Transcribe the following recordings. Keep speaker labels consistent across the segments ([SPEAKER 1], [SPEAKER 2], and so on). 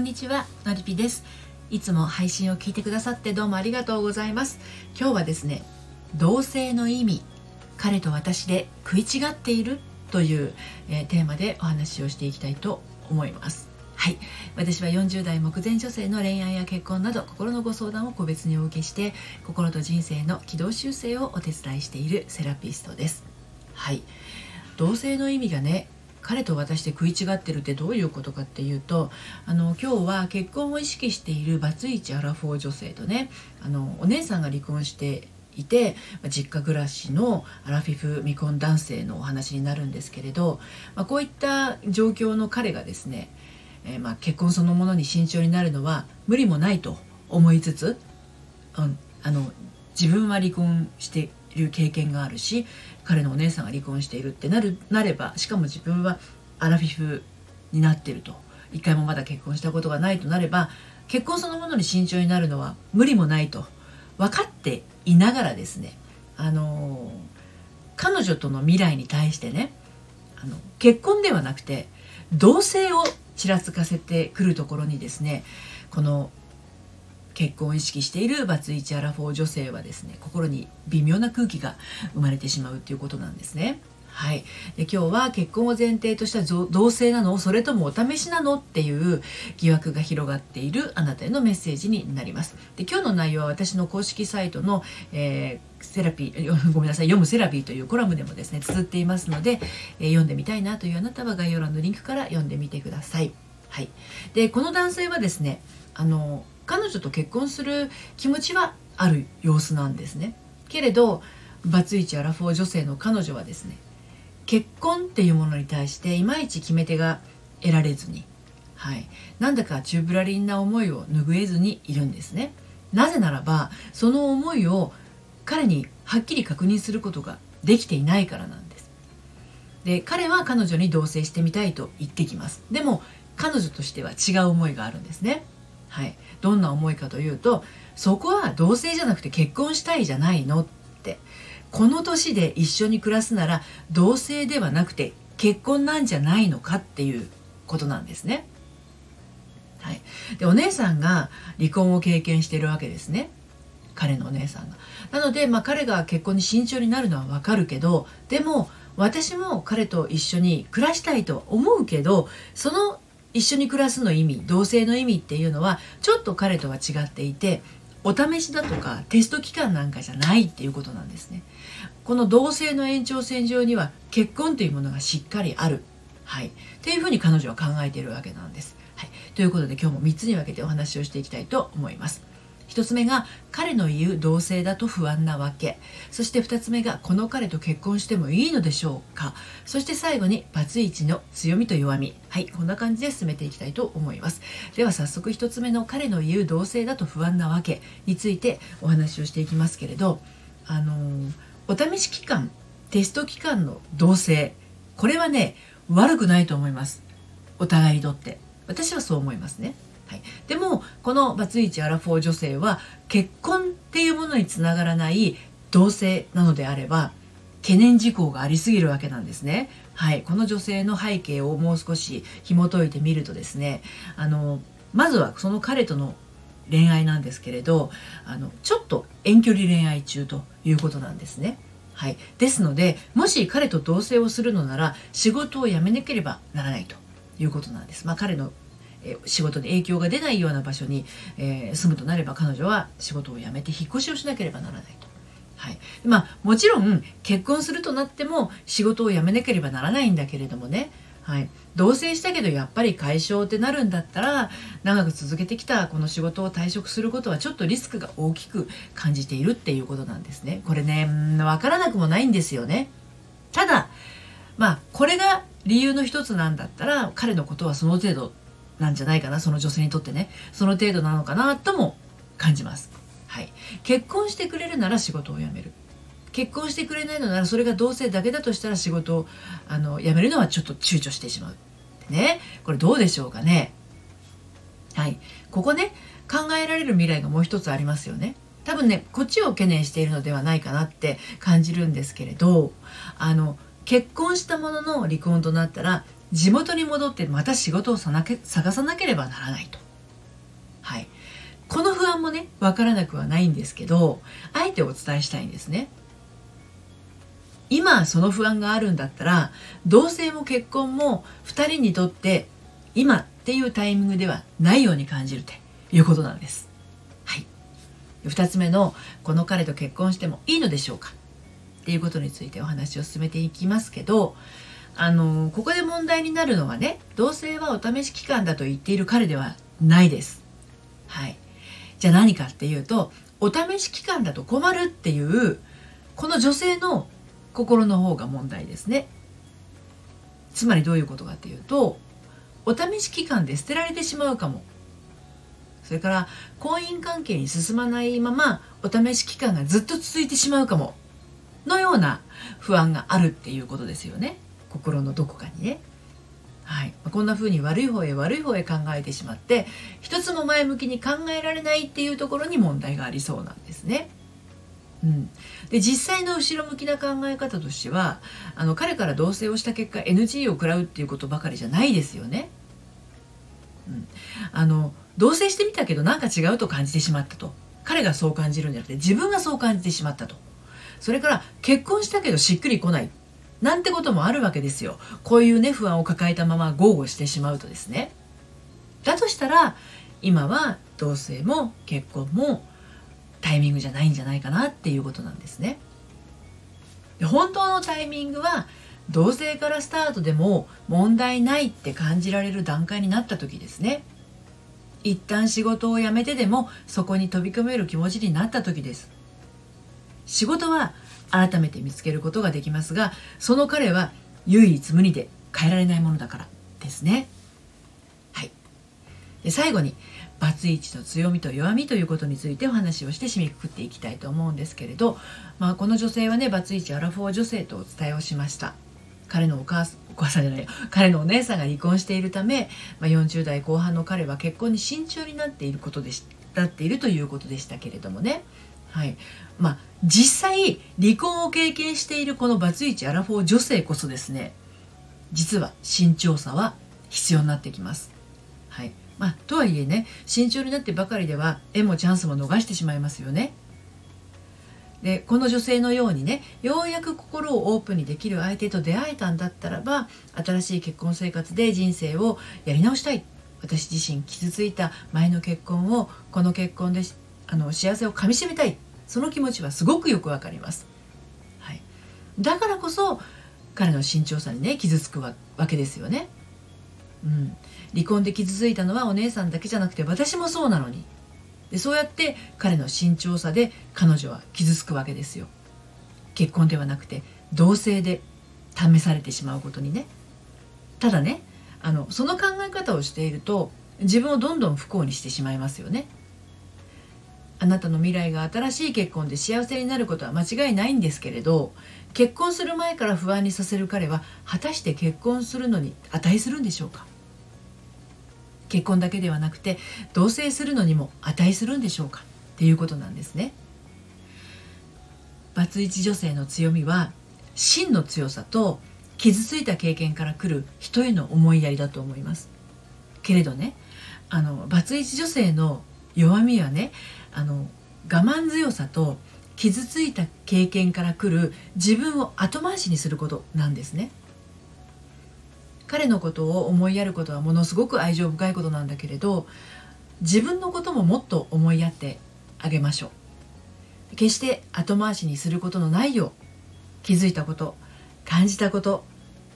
[SPEAKER 1] んにちはのりぴです。いつも配信を聞いてくださってどうもありがとうございます。今日はですね同性の意味彼と私で食い違っているという、えー、テーマでお話をしていきたいと思います。はい。私は40代目前女性の恋愛や結婚など心のご相談を個別にお受けして心と人生の軌道修正をお手伝いしているセラピストです。はい。同性の意味がね彼と私で食い違ってるってどういうことかっていうとあの今日は結婚を意識しているバツイチアラフォー女性とねあのお姉さんが離婚していて実家暮らしのアラフィフ未婚男性のお話になるんですけれど、まあ、こういった状況の彼がですね、えー、まあ結婚そのものに慎重になるのは無理もないと思いつつ、うん、あの自分は離婚している経験があるし彼のお姉さんが離婚しているってなるなればしかも自分はアラフィフになってると。一回もまだ結婚したことがないとなれば結婚そのものに慎重になるのは無理もないと。分かっていながらですねあの彼女との未来に対してねあの結婚ではなくて同棲をちらつかせてくるところにですねこの結婚を意識しているバツイチアラフォー女性はですね心に微妙な空気が生まれてしまうっていうことなんですね。はい、で今日は結婚を前提とした同性なの？それともお試しなの？っていう疑惑が広がっているあなたへのメッセージになります。で今日の内容は私の公式サイトの、えー、セラピー ごめんなさい読むセラピーというコラムでもですね綴っていますので、えー、読んでみたいなというあなたは概要欄のリンクから読んでみてください。はい、でこの男性はですねあの彼女と結婚する気持ちはある様子なんですね。けれどバツイチアラフォー女性の彼女はですね結婚っていうものに対していまいち決め手が得られずに、はい、なんだかチューブラリンな思いを拭えずにいるんですね。なぜならばその思いを彼にはっきり確認することができていないからなんです。で彼は彼女に同棲してみたいと言ってきます。でも彼女としては違う思いがあるんですね。はい、どんな思いかというとそこは同性じゃなくて結婚したいじゃないのってこの年で一緒に暮らすなら同性ではなくて結婚なんじゃないのかっていうことなんですね。はい、でお姉さんが離婚を経験してるわけですね彼のお姉さんが。なので、まあ、彼が結婚に慎重になるのはわかるけどでも私も彼と一緒に暮らしたいと思うけどその一緒に暮らすの意味同性の意味っていうのはちょっと彼とは違っていてお試しだとかテスト期間なんかじゃないっていうことなんですね。この同性の延長線上には結婚というものがしっかりある。はい。っていうふうに彼女は考えているわけなんです。はい。ということで今日も3つに分けてお話をしていきたいと思います。1つ目が彼の言う同性だと不安なわけ。そして2つ目がこの彼と結婚してもいいのでしょうか。そして最後にバツイチの強みと弱み。はいこんな感じで進めていきたいと思います。では早速1つ目の彼の言う同性だと不安なわけについてお話をしていきますけれどあのー、お試し期間テスト期間の同性。これはね悪くないと思います。お互いにとって。私はそう思いますね。はい、でもこのバツイチアラフォー女性は結婚っていうものにつながらない同性なのであれば懸念事項がありすぎるわけなんですね。はい、この女性の背景をもう少し紐解いてみるとですねあのまずはその彼との恋愛なんですけれどあのちょっと遠距離恋愛中ということなんですね。はい、ですのでもし彼と同棲をするのなら仕事を辞めなければならないということなんです。まあ、彼のえ仕事に影響が出ないような場所に、えー、住むとなれば彼女は仕事を辞めて引っ越しをしなければならないと。はいまあ、もちろん結婚するとなっても仕事を辞めなければならないんだけれどもね、はい、同棲したけどやっぱり解消ってなるんだったら長く続けてきたこの仕事を退職することはちょっとリスクが大きく感じているっていうことなんですね。これね分からなくもないんですよね。ただまあこれが理由の一つなんだったら彼のことはその程度なんじゃないかなその女性にとってねその程度なのかなとも感じます。はい、結婚してくれるなら仕事を辞める結婚してくれないのならそれが同性だけだとしたら仕事をあの辞めるのはちょっと躊躇してしまう。ねこれどうでしょうかね。はいここね考えられる未来がもう一つありますよね。多分ねこっちを懸念しているのではないかなって感じるんですけれどあの結婚したものの離婚となったら地元に戻ってまた仕事を探さなければならないと。はい。この不安もね分からなくはないんですけどあえてお伝えしたいんですね。今その不安があるんだったら同棲も結婚も2人にとって今っていうタイミングではないように感じるということなんです。はい。2つ目のこの彼と結婚してもいいのでしょうか？っていうことについてお話を進めていきますけどあのここで問題になるのはね同棲はお試し期間だと言っている彼ではないです。はい。じゃあ何かっていうとお試し期間だと困るっていうこの女性の心の方が問題ですね。つまりどういうことかっていうとお試し期間で捨てられてしまうかも。それから婚姻関係に進まないままお試し期間がずっと続いてしまうかも。のような不安があるっていうことですよね。心のどこかにね。はい、こんな風に悪い方へ悪い方へ考えてしまって一つも前向きに考えられないっていうところに問題がありそうなんですね。うん、で実際の後ろ向きな考え方としてはあの彼から同棲をした結果 NG を食らうっていうことばかりじゃないですよね。うん、あの同棲してみたけどなんか違うと感じてしまったと彼がそう感じるんじゃなくて自分がそう感じてしまったとそれから結婚したけどしっくりこないなんてこともあるわけですよこういうね不安を抱えたまま豪語してしまうとですねだとしたら今は同棲も結婚もタイミングじゃないんじゃないかなっていうことなんですね。で本当のタイミングは同棲からスタートでも問題ないって感じられる段階になった時ですね。一旦仕事を辞めてでもそこに飛び込める気持ちになった時です。仕事は改めて見つけることができますがその彼は唯一無二で変えられないものだからですね。はい、で最後にバツイチの強みと弱みということについてお話をして締めくくっていきたいと思うんですけれど、まあ、この女性はねバツイチアラフォー女性とお伝えをしました。彼のお母さんお母さんじゃない彼のお姉さんが離婚しているため、まあ、40代後半の彼は結婚に慎重になっていることでしなっているということでしたけれどもね。はい。まあ実際離婚を経験しているこのバツイチアラフォー女性こそですね実は慎重さは必要になってきます。はい。まあ、とはいえね慎重になってばかりでは縁もチャンスも逃してしまいますよね。でこの女性のようにねようやく心をオープンにできる相手と出会えたんだったらば新しい結婚生活で人生をやり直したい。私自身傷ついた前の結婚をこの結婚であの幸せをかみしめたい。その気持ちはすごくよくわかります、はい、だからこそ彼の慎重さにね傷つくわけですよね。うん、離婚で傷ついたのはお姉さんだけじゃなくて私もそうなのに。でそうやって彼の慎重さで彼女は傷つくわけですよ。結婚ではなくて同性で試されてしまうことにね。ただねあのその考え方をしていると自分をどんどん不幸にしてしまいますよね。あなたの未来が新しい結婚で幸せになることは間違いないんですけれど結婚する前から不安にさせる彼は果たして結婚するのに値するんでしょうか？結婚だけではなくて同棲するのにも値するんでしょうか？っていうことなんですね。バツイチ女性の強みは真の強さと傷ついた経験から来る人への思いやりだと思います。けれどねあのバツイチ女性の弱みはねあの我慢強さと傷ついた経験から来る自分を後回しにすることなんですね。彼のことを思いやることはものすごく愛情深いことなんだけれど自分のことももっと思いやってあげましょう決して後回しにすることのないよう気づいたこと感じたこと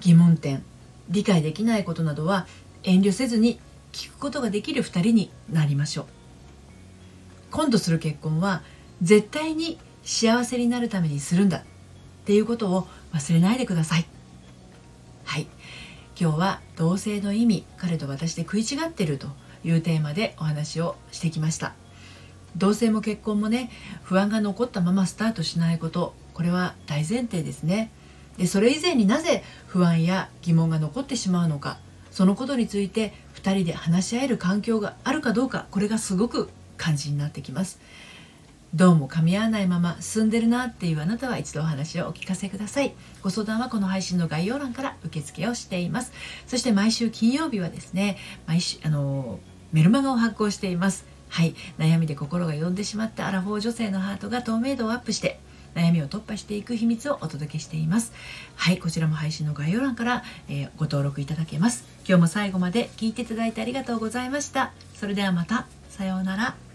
[SPEAKER 1] 疑問点理解できないことなどは遠慮せずに聞くことができる2人になりましょう今度する結婚は絶対に幸せになるためにするんだっていうことを忘れないでください。はい。今日は同性の意味彼と私で食い違ってるというテーマでお話をしてきました。同性も結婚もね不安が残ったままスタートしないことこれは大前提ですね。でそれ以前になぜ不安や疑問が残ってしまうのかそのことについて2人で話し合える環境があるかどうかこれがすごく肝心になってきます。どうも噛み合わないまま進んでるなっていうあなたは一度お話をお聞かせください。ご相談はこの配信の概要欄から受付をしています。そして毎週金曜日はですね毎週あのメルマガを発行しています。はい。悩みで心が呼んでしまったアラフォー女性のハートが透明度をアップして悩みを突破していく秘密をお届けしています。はい。こちらも配信の概要欄から、えー、ご登録いただけます。今日も最後まで聞いていただいてありがとうございました。それではまた。さようなら。